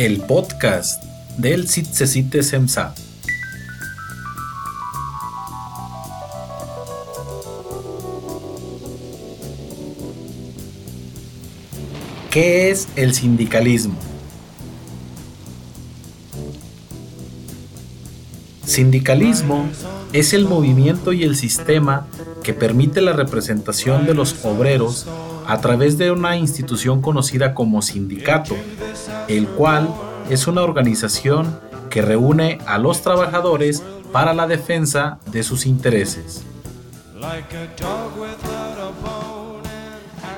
el podcast del Citzecite Semsa. ¿Qué es el sindicalismo? Sindicalismo es el movimiento y el sistema que permite la representación de los obreros a través de una institución conocida como sindicato, el cual es una organización que reúne a los trabajadores para la defensa de sus intereses.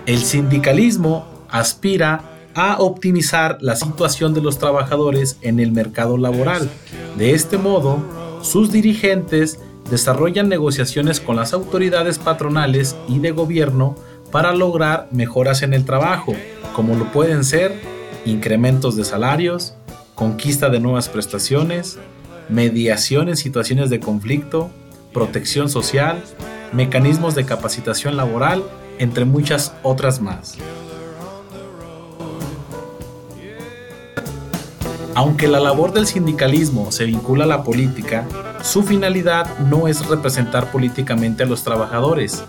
El sindicalismo aspira a optimizar la situación de los trabajadores en el mercado laboral. De este modo, sus dirigentes desarrollan negociaciones con las autoridades patronales y de gobierno para lograr mejoras en el trabajo, como lo pueden ser incrementos de salarios, conquista de nuevas prestaciones, mediación en situaciones de conflicto, protección social, mecanismos de capacitación laboral, entre muchas otras más. Aunque la labor del sindicalismo se vincula a la política, su finalidad no es representar políticamente a los trabajadores,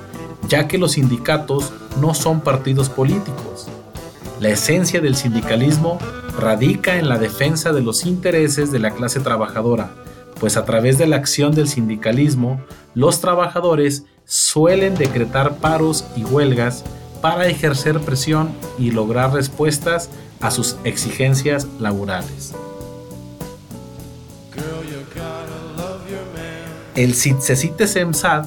ya que los sindicatos no son partidos políticos. La esencia del sindicalismo radica en la defensa de los intereses de la clase trabajadora, pues a través de la acción del sindicalismo, los trabajadores suelen decretar paros y huelgas para ejercer presión y lograr respuestas a sus exigencias laborales. El CITSESITE SEMSAD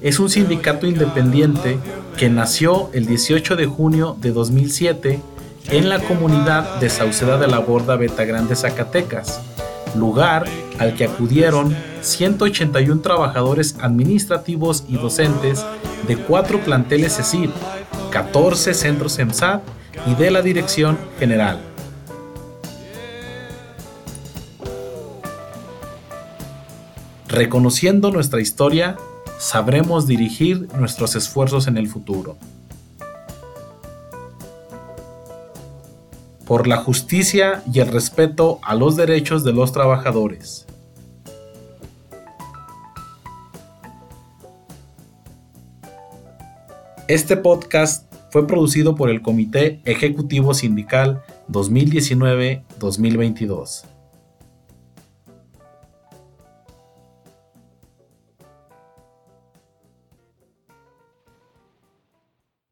es un sindicato independiente que nació el 18 de junio de 2007 en la comunidad de Sauceda de la Borda Betagrande, Zacatecas, lugar al que acudieron 181 trabajadores administrativos y docentes de cuatro planteles CECID, 14 centros EMSAD y de la Dirección General. Reconociendo nuestra historia, sabremos dirigir nuestros esfuerzos en el futuro. Por la justicia y el respeto a los derechos de los trabajadores. Este podcast fue producido por el Comité Ejecutivo Sindical 2019-2022.